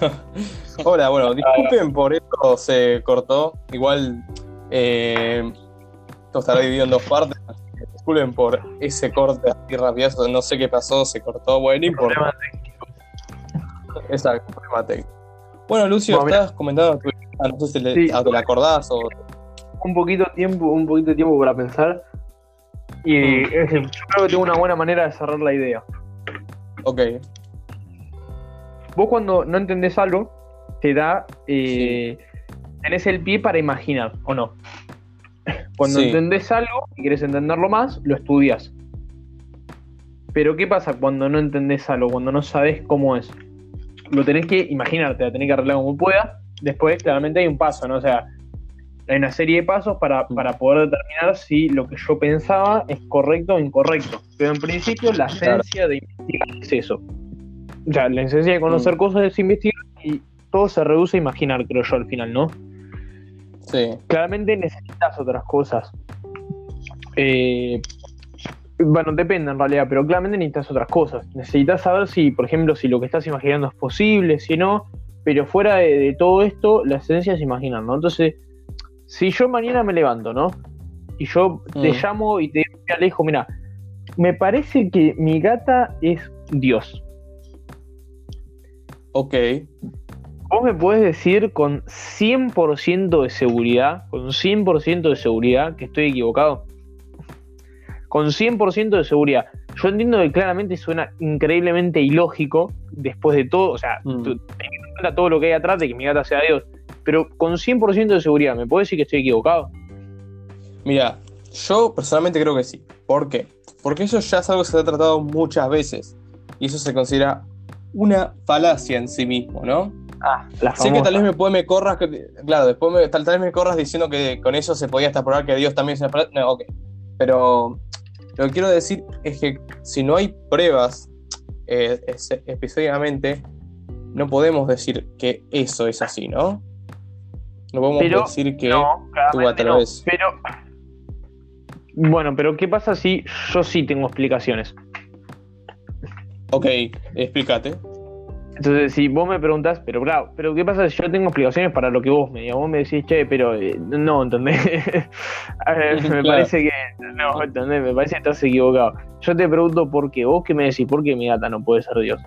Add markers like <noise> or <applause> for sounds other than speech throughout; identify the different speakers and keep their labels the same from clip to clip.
Speaker 1: <laughs> Hola, bueno, disculpen por esto se cortó. Igual eh, esto estará dividido en dos partes. Disculpen por ese corte así rápido. No sé qué pasó, se cortó. Bueno, no importa. Exacto, problema técnico. Bueno, Lucio, estabas comentando tu ah, no sé si le-
Speaker 2: Sí.
Speaker 1: te la acordás o.
Speaker 2: Un poquito de tiempo, un poquito de tiempo para pensar. Y
Speaker 1: Mm.
Speaker 2: yo creo que tengo una buena manera de cerrar la idea.
Speaker 1: Ok,
Speaker 2: Vos cuando no entendés algo, te da. eh, Tenés el pie para imaginar, ¿o no? <laughs> Cuando
Speaker 1: Sí.
Speaker 2: entendés algo y querés entenderlo más, lo estudias. Pero ¿qué pasa cuando no entendés algo? Cuando no sabés cómo es. Lo tenés que imaginar, te la tenés que arreglar como puedas. Después, claramente, hay un paso, ¿no? O sea, hay una serie de pasos para,
Speaker 1: Mm.
Speaker 2: para poder determinar si lo que yo pensaba es correcto o incorrecto. Pero en principio, la
Speaker 1: Claro.
Speaker 2: esencia de investigar es eso. O sea, la esencia de conocer
Speaker 1: Mm.
Speaker 2: cosas es investigar y todo se reduce a imaginar, creo yo, al final, ¿no?
Speaker 1: sí.
Speaker 2: Claramente necesitas otras cosas. Eh, bueno, depende en realidad, pero claramente necesitas otras cosas. Necesitas saber si, por ejemplo, si lo que estás imaginando es posible, si no. Pero fuera de, de todo esto, la esencia es imaginar, ¿no? Entonces, si yo mañana me levanto, ¿no? Y yo te
Speaker 1: Mm.
Speaker 2: llamo y te digo, "Mira, Alejo, mira, me parece que mi gata es Dios.
Speaker 1: Ok,
Speaker 2: Vos me podés decir con 100% de seguridad, con 100% de seguridad que estoy equivocado. Con 100% de seguridad. Yo entiendo que claramente suena increíblemente ilógico después de todo, o sea,
Speaker 1: Mm.
Speaker 2: teniendo en cuenta todo lo que hay atrás de que mi gata sea Dios, pero con 100% de seguridad, ¿me podés decir que estoy equivocado?
Speaker 1: Mira, yo personalmente creo que sí. ¿Por qué? Porque eso ya es algo que se ha tratado muchas veces. Y eso se considera una falacia en sí mismo, ¿no?
Speaker 2: Ah, la
Speaker 1: Sé que
Speaker 2: famosa.
Speaker 1: tal vez me, puede, me corras, claro, después me- tal, tal vez me corras diciendo que con eso se podía hasta probar que Dios también es una falacia. No, ok. Pero lo que quiero decir es que si no hay pruebas eh, es- específicamente, no podemos decir que eso es así, ¿no? No podemos
Speaker 2: Pero
Speaker 1: decir que
Speaker 2: no, claramente
Speaker 1: gata lo
Speaker 2: no. Pero. Bueno, pero ¿qué pasa si yo sí tengo explicaciones?
Speaker 1: Ok, explícate.
Speaker 2: Entonces, si vos me preguntás, pero claro, pero ¿qué pasa si yo tengo explicaciones para lo que vos me digas? Vos me decís, che, pero eh, no, ¿entendés? <laughs> Ver, <laughs> me
Speaker 1: Claro.
Speaker 2: parece que. No, ¿entendés? Me parece que estás equivocado. Yo te pregunto por qué. ¿Vos qué me decís? ¿Por qué mi gata no puede ser Dios?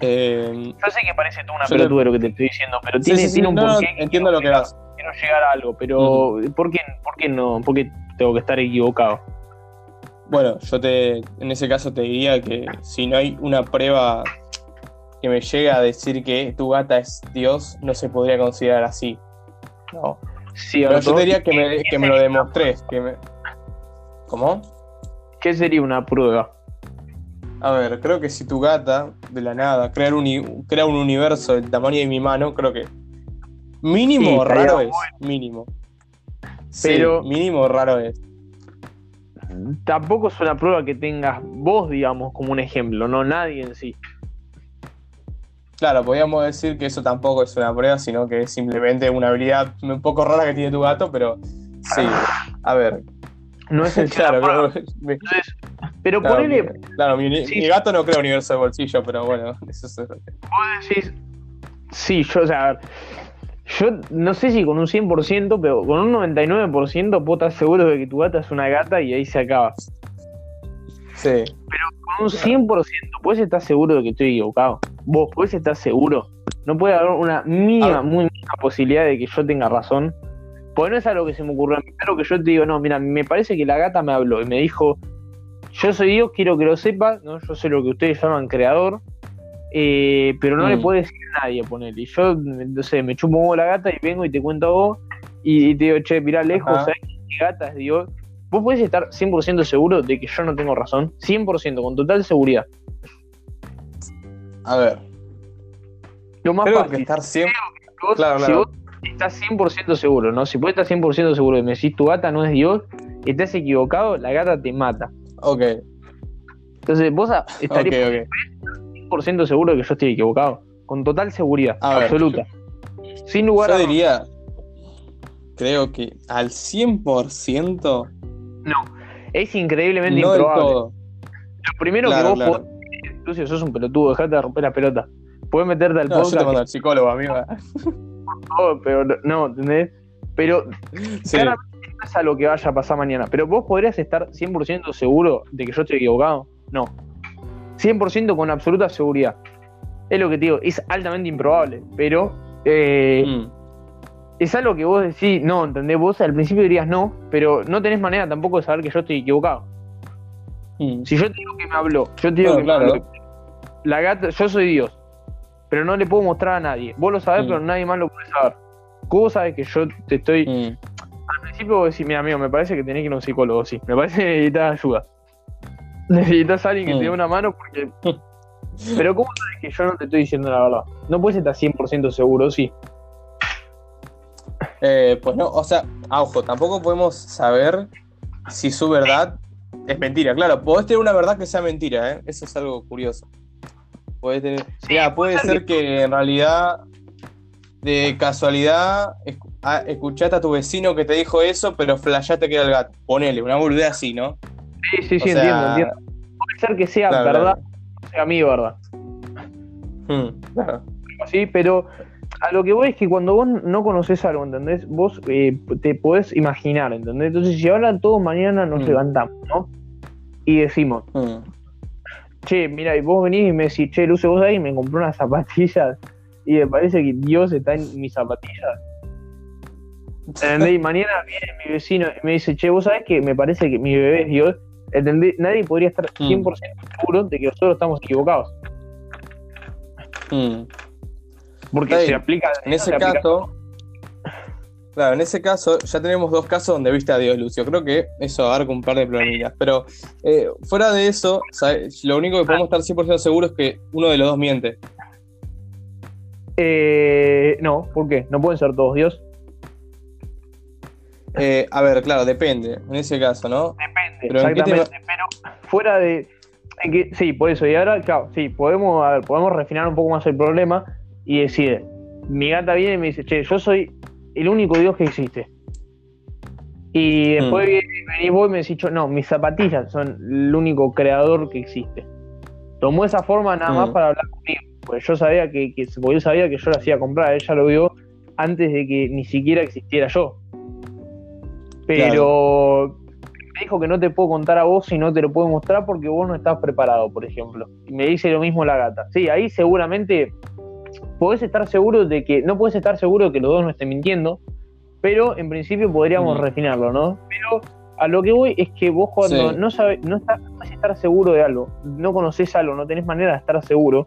Speaker 1: Eh,
Speaker 2: Yo sé que parece tú una
Speaker 1: te-
Speaker 2: pelotuda lo que te estoy diciendo, pero
Speaker 1: sí,
Speaker 2: tiene,
Speaker 1: sí, sí,
Speaker 2: tiene un
Speaker 1: no,
Speaker 2: porqué.
Speaker 1: entiendo lo que vas.
Speaker 2: Quiero llegar a algo, pero ¿por, qué, ¿por qué no? ¿Por qué tengo que estar equivocado?
Speaker 1: Bueno, yo te, en ese caso te diría que si no hay una prueba que me llegue a decir que tu gata es Dios, no se podría considerar así. No. Pero yo te diría que me,
Speaker 2: ¿Qué
Speaker 1: que me lo. Que me... ¿Cómo?
Speaker 2: ¿Qué sería una prueba?
Speaker 1: A ver, creo que si tu gata, de la nada, crear un, crea un universo del tamaño de mi mano, creo que mínimo
Speaker 2: Sí,
Speaker 1: raro es. Mínimo. Sí,
Speaker 2: Pero-
Speaker 1: mínimo raro es.
Speaker 2: Tampoco es una prueba que tengas vos, digamos, como un ejemplo, no nadie en sí.
Speaker 1: Claro, podríamos decir que eso tampoco es una prueba, sino que es simplemente una habilidad un poco rara que tiene tu gato, pero sí. A ver,
Speaker 2: No es sí <laughs>
Speaker 1: claro,
Speaker 2: una prueba.
Speaker 1: pero, claro,
Speaker 2: ponele,
Speaker 1: mi- claro, mi,
Speaker 2: Sí.
Speaker 1: mi gato no crea universo de bolsillo, pero bueno, eso es.
Speaker 2: vos decís, sí, yo, o sea, yo no sé si con un 100%, pero con un 99% puedo estar seguro de que tu gata es una gata y ahí se acaba.
Speaker 1: Sí.
Speaker 2: Con un 100%, puedes estar seguro de que estoy equivocado. Vos puedes estar seguro. No puede haber una mínima, muy mínima posibilidad de que yo tenga razón. Porque no es algo que se me ocurrió a mí, es algo que yo te digo, no, mira, me parece que la gata me habló y me dijo, yo soy Dios, quiero que lo sepas, ¿no? yo sé lo que ustedes llaman creador, eh, pero no le
Speaker 1: Mm.
Speaker 2: puede decir a nadie, ponerle. Y yo, no sé, me chupo huevo la gata y vengo y te cuento a vos y, y te digo, che, mirá lejos,
Speaker 1: Ajá.
Speaker 2: ¿sabes qué gata es Dios? Vos podés estar 100% seguro de que yo no tengo razón, 100%, con total seguridad.
Speaker 1: A ver,
Speaker 2: Lo más
Speaker 1: creo
Speaker 2: fácil.
Speaker 1: que estar siempre.
Speaker 2: vos-
Speaker 1: claro,
Speaker 2: si
Speaker 1: claro.
Speaker 2: vos estás 100% seguro, ¿no? Si puedes estar 100% seguro de que me decís tu gata no es Dios, estás equivocado, la gata te mata.
Speaker 1: Ok,
Speaker 2: Entonces vos estarías
Speaker 1: ok.
Speaker 2: 100% seguro de que yo estoy equivocado. Con total seguridad,
Speaker 1: A ver,
Speaker 2: absoluta. Sin lugar
Speaker 1: Yo
Speaker 2: a
Speaker 1: diría, creo que al 100%,
Speaker 2: No, es increíblemente
Speaker 1: no
Speaker 2: improbable.
Speaker 1: todo.
Speaker 2: Lo primero
Speaker 1: Claro,
Speaker 2: que vos
Speaker 1: claro.
Speaker 2: podés- Lucio, sos un pelotudo, dejate de romper la pelota. puedes meterte al
Speaker 1: No, yo te
Speaker 2: podcast.
Speaker 1: mando al psicólogo, amiga. <laughs>
Speaker 2: No, pero no, ¿entendés? Pero
Speaker 1: Sí.
Speaker 2: claramente es a lo que vaya a pasar mañana. Pero vos podrías estar 100% seguro de que yo estoy equivocado. No. 100% con absoluta seguridad. Es lo que te digo, es altamente improbable. Pero eh,
Speaker 1: Mm,
Speaker 2: es algo que vos decís, no, ¿entendés? Vos al principio dirías no, pero no tenés manera tampoco de saber que yo estoy equivocado.
Speaker 1: mm.
Speaker 2: Si yo te digo que me habló, yo te digo
Speaker 1: No,
Speaker 2: que
Speaker 1: claro.
Speaker 2: me habló. La gata, yo soy Dios, pero no le puedo mostrar a nadie. Vos lo sabés,
Speaker 1: Mm.
Speaker 2: pero nadie más lo puede saber. Vos sabés que yo te estoy. Al principio vos decís, mira, amigo, me parece que tenés que ir a un psicólogo, sí. Me parece que necesitas ayuda. Necesitas a alguien que
Speaker 1: Mm.
Speaker 2: te dé una mano porque. <laughs> Pero ¿cómo sabes que yo no te estoy diciendo la verdad? No puedes estar 100% seguro, sí.
Speaker 1: Eh, pues no, o sea, a ojo, tampoco podemos saber si su verdad es mentira. Claro, podés tener una verdad que sea mentira, ¿eh? Eso es algo curioso. Podés tener... Mirá, puede ser que en realidad, de casualidad, ah, escuchaste a tu vecino que te dijo eso, pero flashaste que era el gato. Ponele, una boludez así, ¿no?
Speaker 2: Sí, sí, sí,
Speaker 1: O sea,
Speaker 2: entiendo, entiendo. Puede ser que sea
Speaker 1: claro,
Speaker 2: verdad, o sea mi verdad.
Speaker 1: Mm, claro.
Speaker 2: ¿sí? Pero a lo que voy es que cuando vos no conoces algo, ¿entendés? Vos eh, te podés imaginar, ¿entendés? Entonces, si ahora todos mañana nos
Speaker 1: Mm.
Speaker 2: levantamos, ¿no? Y decimos,
Speaker 1: Mm,
Speaker 2: che, mira, y vos venís y me decís, che, Luce, vos ahí me compré unas zapatillas y me parece que Dios está en mis zapatillas. ¿Entendés? Y mañana viene mi vecino y me dice, che, vos sabés que me parece que mi bebé es Dios. ¿Entendés? Nadie podría estar
Speaker 1: Mm.
Speaker 2: 100% seguro de que nosotros estamos equivocados.
Speaker 1: mm.
Speaker 2: Porque se aplica.
Speaker 1: En
Speaker 2: se
Speaker 1: ese
Speaker 2: aplica-
Speaker 1: caso, claro, en ese caso ya tenemos dos casos donde viste a Dios, Lucio. Creo que eso abarca un par de problemillas. Pero eh, fuera de eso, ¿sabes? lo único que podemos estar 100% seguros es que uno de los dos miente.
Speaker 2: Eh, no, ¿por qué? No pueden ser todos Dios.
Speaker 1: Eh, a ver, claro, depende. En ese caso, ¿no?
Speaker 2: Depende,
Speaker 1: Pero ¿en qué
Speaker 2: exactamente. Pero fuera de. en que, sí, por eso. Y ahora, claro, sí, podemos, a ver, podemos refinar un poco más el problema y decir: mi gata viene y me dice, che, yo soy el único Dios que existe. Y después
Speaker 1: Mm.
Speaker 2: viene- venís vos y me decís, no, mis zapatillas son el único creador que existe. Tomó esa forma nada más
Speaker 1: Mm.
Speaker 2: para hablar conmigo. Pues yo sabía que, que porque yo sabía que yo la hacía comprar, ella lo vio antes de que ni siquiera existiera yo. Pero me dijo que no te puedo contar a vos si no te lo puedo mostrar porque vos no estás preparado, por ejemplo. Y me dice lo mismo la gata. Sí, ahí seguramente podés estar seguro de que, no podés estar seguro de que los dos no estén mintiendo, pero en principio podríamos
Speaker 1: Mm.
Speaker 2: refinarlo, ¿no? Pero a lo que voy es que vos cuando
Speaker 1: Sí.
Speaker 2: no sabes, no, estás, no estar seguro de algo, no conoces algo, no tenés manera de estar seguro,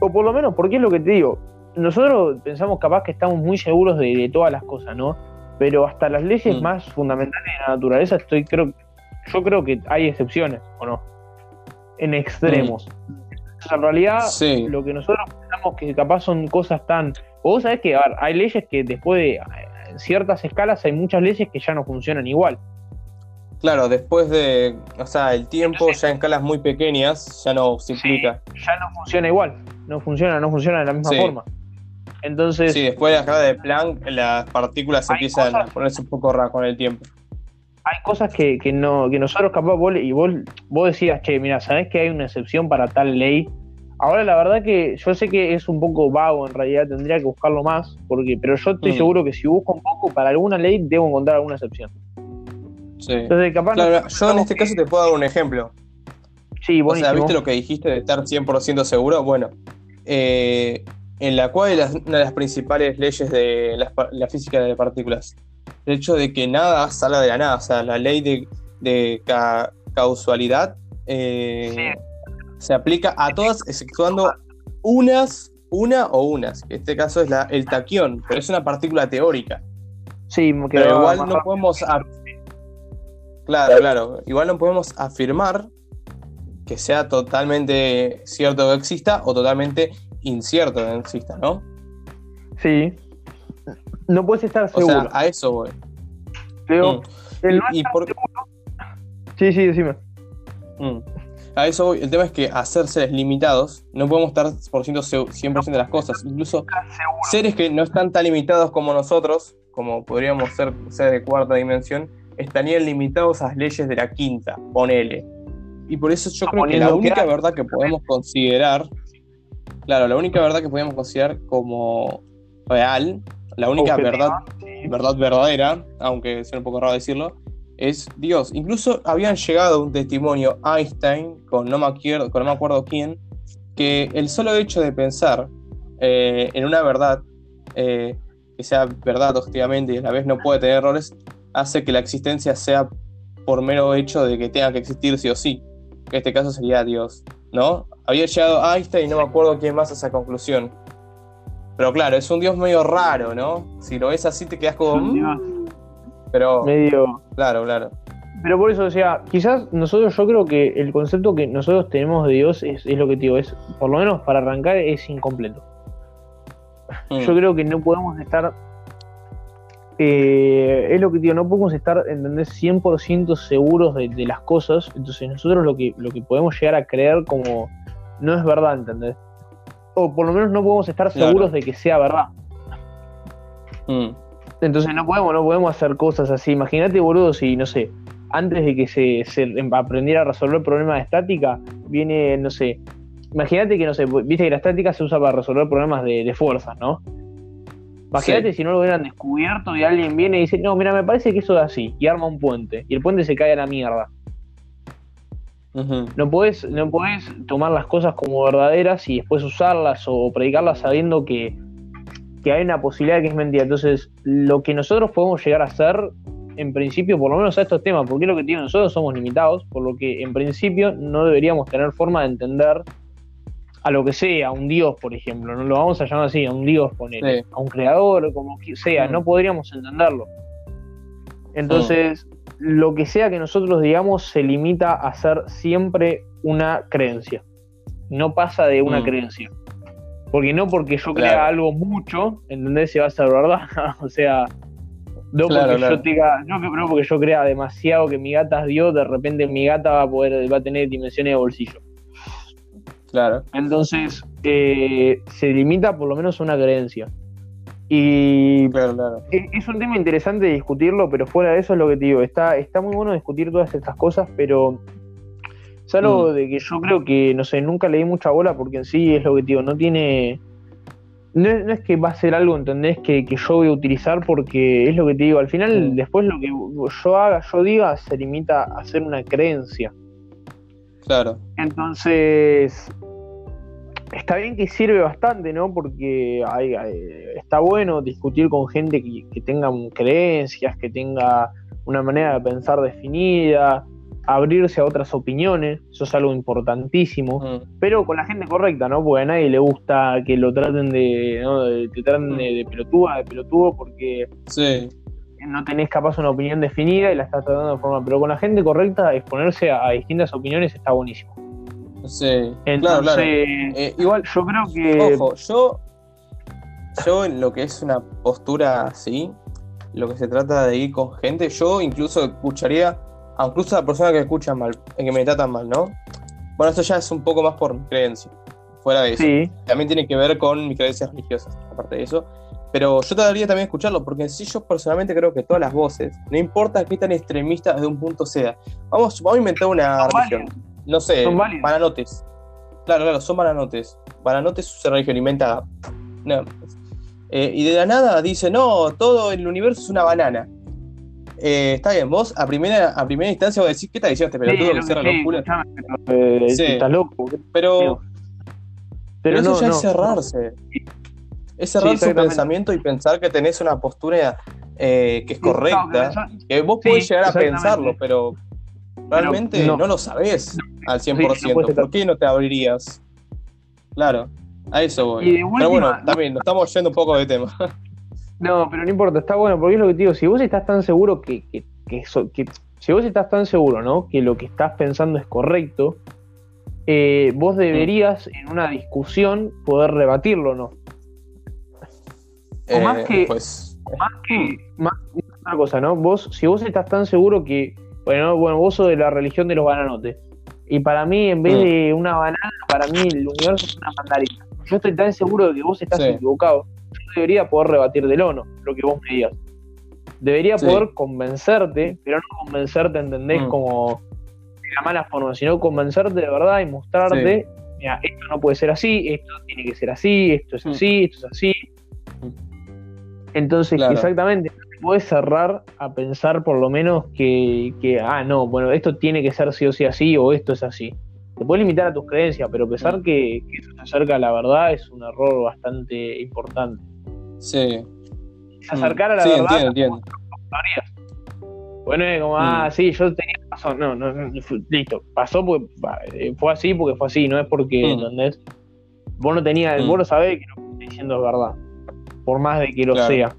Speaker 2: o por lo menos, porque es lo que te digo, nosotros pensamos capaz que estamos muy seguros de, de todas las cosas, ¿no? Pero hasta las leyes
Speaker 1: Mm.
Speaker 2: más fundamentales de la naturaleza, estoy creo, yo creo que hay excepciones, ¿o no? En extremos. Entonces, en realidad,
Speaker 1: Sí.
Speaker 2: lo que nosotros pensamos que capaz son cosas tan. o Vos sabés que a ver, hay leyes que después de en ciertas escalas hay muchas leyes que ya no funcionan igual.
Speaker 1: Claro, después de, o sea, el tiempo ya en escalas muy pequeñas ya no se implica.
Speaker 2: Ya no funciona igual. No funciona, no funciona de la misma
Speaker 1: Sí.
Speaker 2: forma. Entonces,
Speaker 1: Sí, después de la escala de Planck, las partículas empiezan
Speaker 2: cosas-
Speaker 1: a ponerse un poco raras con el tiempo.
Speaker 2: hay cosas que, que no, que nosotros capaz vos, y vos, vos decías, che, mira, sabés que hay una excepción para tal ley. Ahora la verdad que yo sé que es un poco vago en realidad, tendría que buscarlo más, porque, pero yo estoy
Speaker 1: Mm.
Speaker 2: seguro que si busco un poco para alguna ley debo encontrar alguna excepción.
Speaker 1: Sí.
Speaker 2: Entonces capaz
Speaker 1: Claro,
Speaker 2: no-
Speaker 1: yo en este caso te puedo dar un ejemplo.
Speaker 2: Sí,
Speaker 1: O sea, ¿viste lo que dijiste de estar 100% seguro? Bueno, eh, en la cual es una de las principales leyes de la, la física de partículas. El hecho de que nada salga de la nada, o sea, la ley de, de ca- causalidad eh, se aplica a todas, exceptuando unas, una o unas. En este caso es la, el taquión, pero es una partícula teórica.
Speaker 2: Sí,
Speaker 1: Pero igual no podemos. Claro, claro. Igual no podemos afirmar que sea totalmente cierto que exista o totalmente incierto que exista, ¿no?
Speaker 2: Sí. No puedes estar
Speaker 1: O
Speaker 2: seguro.
Speaker 1: sea, a eso voy.
Speaker 2: Leo,
Speaker 1: Mm.
Speaker 2: el
Speaker 1: Y-
Speaker 2: no
Speaker 1: por-
Speaker 2: seguro- Sí, sí, decime.
Speaker 1: Mm. A eso voy. El tema es que a ser seres limitados no podemos estar por ciento seg- 100% de las cosas. Incluso seres que no están tan limitados como nosotros, como podríamos ser seres de cuarta dimensión, estarían limitados a las leyes de la quinta, ponele. Y por eso yo creo que la única verdad que podemos considerar, Claro, la única verdad que podemos considerar como real, la única verdad, verdad verdadera, aunque sea un poco raro decirlo, es Dios. Incluso habían llegado un testimonio Einstein, con no me acuerdo, con no me acuerdo quién, que el solo hecho de pensar eh, en una verdad, eh, que sea verdad objetivamente y a la vez no puede tener errores, hace que la existencia sea por mero hecho de que tenga que existir sí o sí. En este caso sería Dios, ¿no? Había llegado Einstein y no me acuerdo quién más a esa conclusión. Pero claro, es un Dios medio raro, ¿no? Si lo ves así te quedas como... Mm". Pero...
Speaker 2: Medio...
Speaker 1: Claro, claro.
Speaker 2: Pero por eso, o sea, quizás nosotros, yo creo que el concepto que nosotros tenemos de Dios es, es lo que digo, es, por lo menos para arrancar, es incompleto. Mm. Yo creo que no podemos estar eh, es lo que digo, no podemos estar, ¿entendés? 100% seguros de, las cosas, entonces nosotros lo que, lo que podemos llegar a creer como no es verdad, ¿entendés? O por lo menos no podemos estar seguros de que sea verdad. Mm. Entonces no podemos, no podemos hacer cosas así. Imagínate, boludo, si, no sé, antes de que se, aprendiera a resolver problemas de estática, viene, no sé, imagínate que, no sé, viste que la estática se usa para resolver problemas de, de fuerzas, ¿no? Imagínate si no lo hubieran descubierto y alguien viene y dice, no, mira, me parece que eso es así, y arma un puente, y el puente se cae a la mierda. No puedes no puedes tomar las cosas como verdaderas y después usarlas o predicarlas sabiendo que, que hay una posibilidad de que es mentira. Entonces, lo que nosotros podemos llegar a hacer, en principio, por lo menos a estos temas, porque es lo que tiene nosotros somos limitados, por lo que en principio no deberíamos tener forma de entender a lo que sea, a un dios, por ejemplo, no lo vamos a llamar así, a un dios, poner, a un creador, como sea, mm. no podríamos entenderlo. Entonces, lo que sea que nosotros digamos se limita a ser siempre una creencia, no pasa de una mm. creencia. Porque no porque yo crea algo mucho, ¿entendés? Se va a ser verdad. <laughs> o sea, no porque yo no, no porque yo crea demasiado que mi gata es Dios, de repente mi gata va a poder, va a tener dimensiones de bolsillo.
Speaker 1: Claro.
Speaker 2: Entonces, eh, se limita por lo menos a una creencia. Y
Speaker 1: claro,
Speaker 2: Es, un tema interesante discutirlo, pero fuera de eso es lo que te digo. Está, está muy bueno discutir todas estas cosas, pero es algo mm. de que yo creo que, no sé, nunca le di mucha bola porque en sí es lo que te digo, no tiene. No es, que va a ser algo, ¿entendés? Que, que, yo voy a utilizar porque es lo que te digo. Al final, después lo que yo haga, yo diga, se limita a ser una creencia.
Speaker 1: Claro.
Speaker 2: Entonces, está bien que sirve bastante, ¿no? Porque hay, está bueno discutir con gente que, tenga creencias, que tenga una manera de pensar definida, abrirse a otras opiniones, eso es algo importantísimo, mm. pero con la gente correcta, ¿no? Porque a nadie le gusta que lo traten de, ¿no? de, traten de, de de pelotudo, porque
Speaker 1: sí
Speaker 2: no tenés capaz una opinión definida y la estás tratando de forma, pero con la gente correcta exponerse a, distintas opiniones está buenísimo.
Speaker 1: Sí, claro, claro.
Speaker 2: Eh, igual yo creo que...
Speaker 1: Ojo, yo, yo en lo que es una postura así, lo que se trata de ir con gente, yo incluso escucharía, incluso a personas que escuchan mal, que me tratan mal, ¿no? Bueno, esto ya es un poco más por mi creencia, fuera de eso. Sí. También tiene que ver con mis creencias religiosas, aparte de eso. Pero yo trataría también escucharlo, porque en sí yo personalmente creo que todas las voces, no importa qué tan extremista desde un punto sea, vamos, vamos a inventar una religión. No sé, bananotes. Claro, claro, son bananotes. Bananotes es una religión inventada. No. Eh, y de la nada dice, no, todo el universo es una banana. Eh, está bien, vos a primera, a primera instancia vos decís, ¿qué está diciendo este pelotudo que cierra los culos?
Speaker 2: sí. Estás loco.
Speaker 1: Pero, pero, eso ya es cerrarse. Es cerrar su pensamiento y pensar que tenés una postura eh, que es correcta. que vos podés llegar a pensarlo, pero realmente no. lo sabés al 100%. ¿Por qué no te abrirías? Claro, a eso voy. pero bueno, también nos estamos yendo un poco de tema. <laughs>
Speaker 2: No, pero no importa, está bueno, porque es lo que te digo, si vos estás tan seguro que, que, que, si vos estás tan seguro, ¿no? Que lo que estás pensando es correcto, eh, vos deberías en una discusión poder rebatirlo, ¿no? O más eh, que. Pues, más que. Más, otra cosa, ¿no? Vos, si vos estás tan seguro que. Bueno, bueno, vos sos de la religión de los bananotes. Y para mí, en vez mm. de una banana, para mí el universo es una mandarina. Yo estoy tan seguro de que vos estás equivocado. Yo debería poder rebatir del ono lo que vos me digas. Debería poder convencerte, pero no convencerte, ¿entendés? Mm. Como de la mala forma, sino convencerte de verdad y mostrarte mira, esto no puede ser así, esto tiene que ser así, esto es
Speaker 1: Mm.
Speaker 2: así, esto es así. Entonces,
Speaker 1: Claro.
Speaker 2: exactamente, puedes cerrar a pensar por lo menos que, que, ah, no, bueno, esto tiene que ser sí o sí así o esto es así. Te puedes limitar a tus creencias, pero pensar que, que eso se acerca a la verdad es un error bastante importante.
Speaker 1: Sí.
Speaker 2: Acercar a la
Speaker 1: sí,
Speaker 2: verdad
Speaker 1: entiendo, entiendo.
Speaker 2: Bueno, es como, ah,
Speaker 1: Mm.
Speaker 2: sí, yo tenía razón. No, no, listo. Pasó porque eh, fue así porque fue así, no es porque,
Speaker 1: Mm.
Speaker 2: ¿entendés? Vos no tenías,
Speaker 1: Mm.
Speaker 2: vos lo sabés que lo que estoy diciendo es verdad. Por más de que lo
Speaker 1: Claro.
Speaker 2: sea.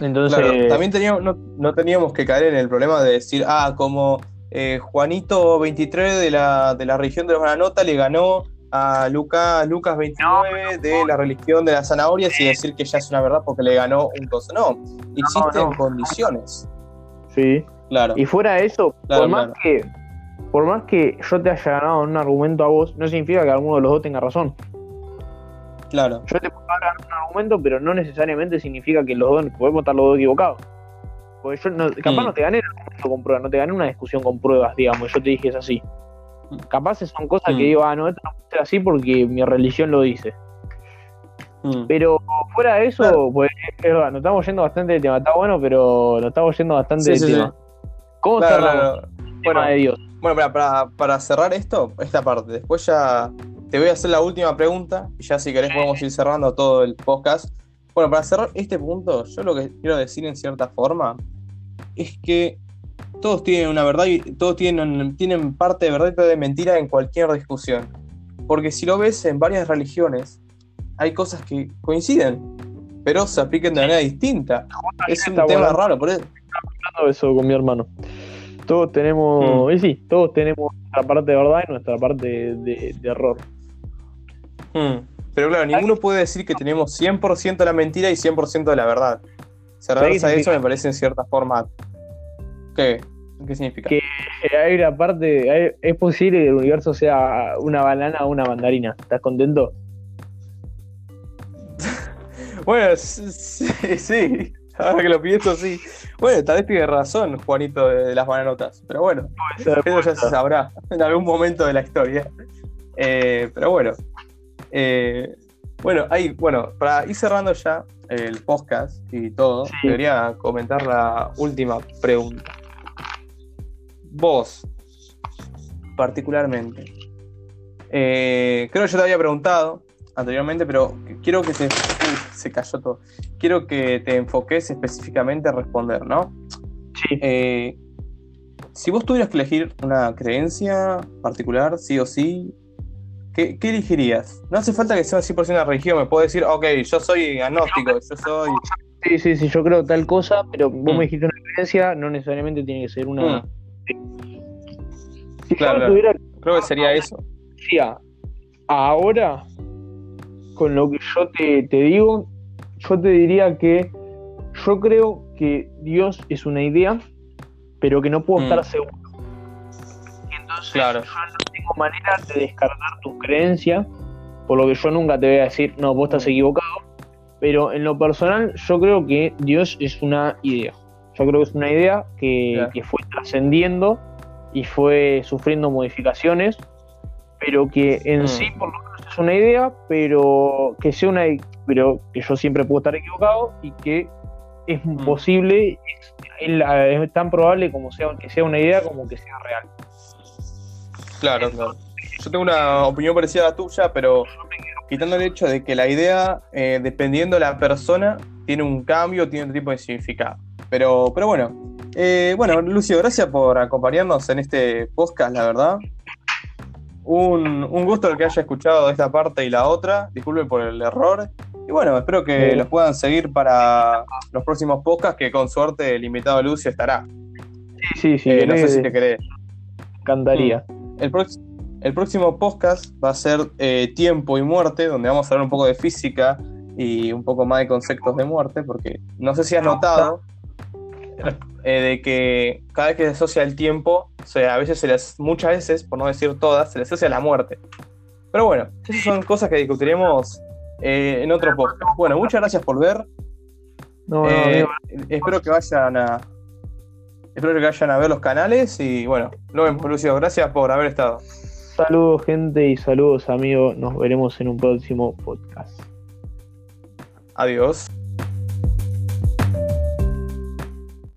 Speaker 2: Entonces,
Speaker 1: Claro, también teníamos, no, no teníamos que caer en el problema de decir, ah, como eh, Juanito 23 de la, de la religión de los Granota le ganó a Luca, Lucas 29 de la religión de las zanahorias y decir que ya es una verdad porque le ganó un coso. No, existen
Speaker 2: no.
Speaker 1: condiciones.
Speaker 2: sí.
Speaker 1: Claro.
Speaker 2: Y fuera de eso,
Speaker 1: Claro,
Speaker 2: por más
Speaker 1: claro.
Speaker 2: que por más que yo te haya ganado en un argumento a vos, no significa que alguno de los dos tenga razón.
Speaker 1: Claro.
Speaker 2: Yo te puedo ganar un argumento, pero no necesariamente significa que los dos podemos estar los dos equivocados. Porque yo no, capaz
Speaker 1: Mm.
Speaker 2: no te gané argumento con pruebas, no te gané una discusión con pruebas, digamos, yo te dije es así.
Speaker 1: Mm.
Speaker 2: Capaz son cosas
Speaker 1: Mm.
Speaker 2: que digo, ah, no, esto no puede ser así porque mi religión lo dice.
Speaker 1: Mm.
Speaker 2: Pero fuera de eso,
Speaker 1: Claro.
Speaker 2: pues es verdad, nos estamos yendo bastante del tema. Está bueno, pero nos estamos yendo bastante
Speaker 1: Sí, sí.
Speaker 2: tema. ¿Cómo
Speaker 1: Claro,
Speaker 2: cerramos
Speaker 1: claro.
Speaker 2: el tema
Speaker 1: Bueno,
Speaker 2: de Dios?
Speaker 1: Bueno, para, para, para cerrar esto, esta parte, después ya te voy a hacer la última pregunta y ya si querés podemos ir cerrando todo el podcast. Bueno, para cerrar este punto, yo lo que quiero decir en cierta forma es que todos tienen una verdad y todos tienen, tienen parte de verdad y parte de mentira en cualquier discusión. Porque si lo ves en varias religiones, hay cosas que coinciden, pero se aplican de manera distinta. Es un tema
Speaker 2: bueno.
Speaker 1: raro, por eso.
Speaker 2: hablando eso con mi hermano. Todos tenemos,
Speaker 1: Mm.
Speaker 2: y sí, todos tenemos nuestra parte de verdad y nuestra parte de, de- de error.
Speaker 1: Hmm. Pero claro, ninguno puede decir que tenemos 100% la mentira y 100% de la verdad. Cerrarse a
Speaker 2: significa?
Speaker 1: eso me parece en cierta forma. ¿Qué? ¿Qué significa?
Speaker 2: Que- Hay una parte, hay- es posible que el universo sea una banana o una mandarina. ¿Estás contento? <laughs>
Speaker 1: Bueno, sí, <laughs> sí. Ahora que lo pienso, sí. Bueno, tal vez tiene razón, Juanito, de, de las bananotas. Pero bueno, eso ya se sabrá en algún momento de la historia. Eh, pero bueno. Eh, bueno, ahí, bueno, para ir cerrando ya el podcast y todo,
Speaker 2: Sí.
Speaker 1: debería comentar la última pregunta. Vos, particularmente, eh, creo que yo te había preguntado anteriormente, pero quiero que te. Uy, se cayó todo. Quiero que te enfoques específicamente a responder, ¿no?
Speaker 2: Sí.
Speaker 1: Eh, si vos tuvieras que elegir una creencia particular, sí o sí, ¿qué, qué elegirías? No hace falta que sea 100% una religión, me puedo decir, ok, yo soy agnóstico, yo soy...
Speaker 2: Sí, sí, sí, yo creo tal cosa, pero vos
Speaker 1: Mm.
Speaker 2: me dijiste una creencia, no necesariamente tiene que ser una.
Speaker 1: Mm,
Speaker 2: Si
Speaker 1: Claro,
Speaker 2: yo
Speaker 1: claro.
Speaker 2: tuviera
Speaker 1: creo que sería eso.
Speaker 2: ahora, con lo que yo te, te digo, yo te diría que yo creo que Dios es una idea, pero que no puedo
Speaker 1: Mm.
Speaker 2: estar seguro. Entonces
Speaker 1: Claro.
Speaker 2: yo no tengo manera de descartar tus creencias, por lo que yo nunca te voy a decir, no, vos estás equivocado. Pero en lo personal, yo creo que Dios es una idea. Yo creo que es una idea que,
Speaker 1: Claro.
Speaker 2: que fue trascendiendo y fue sufriendo modificaciones, pero que en
Speaker 1: Mm.
Speaker 2: sí por lo menos es una idea, pero que sea una pero que yo siempre puedo estar equivocado y que es
Speaker 1: Mm.
Speaker 2: posible, es, es es tan probable como sea que sea una idea como que sea real.
Speaker 1: Claro, claro. Yo tengo una opinión parecida a la tuya, pero quitando el hecho de que la idea, eh, dependiendo de la persona, tiene un cambio, tiene otro tipo de significado. Pero, pero bueno. Eh, bueno, Lucio, gracias por acompañarnos en este podcast, la verdad. Un, un gusto el que haya escuchado esta parte y la otra. Disculpen por el error. Y bueno, espero que
Speaker 2: Sí.
Speaker 1: los puedan seguir para los próximos podcasts, que con suerte el invitado Lucio estará.
Speaker 2: Sí, sí, sí,
Speaker 1: Eh, no sé si te querés.
Speaker 2: me encantaría.
Speaker 1: El, próximo podcast va a ser eh, Tiempo y Muerte, donde vamos a hablar un poco de física y un poco más de conceptos de muerte, porque no sé si has notado eh, de que cada vez que se asocia el tiempo, o sea, a veces se les, muchas veces, por no decir todas, se le asocia la muerte. Pero bueno, esas son cosas que discutiremos eh, en otro podcast. Bueno, muchas gracias por ver.
Speaker 2: No, no, amigo,
Speaker 1: espero que vayan a. Espero que vayan a ver los canales y bueno, nos vemos Lucio, gracias por haber estado.
Speaker 2: Saludos gente y saludos amigos. Nos veremos en un próximo podcast.
Speaker 1: Adiós.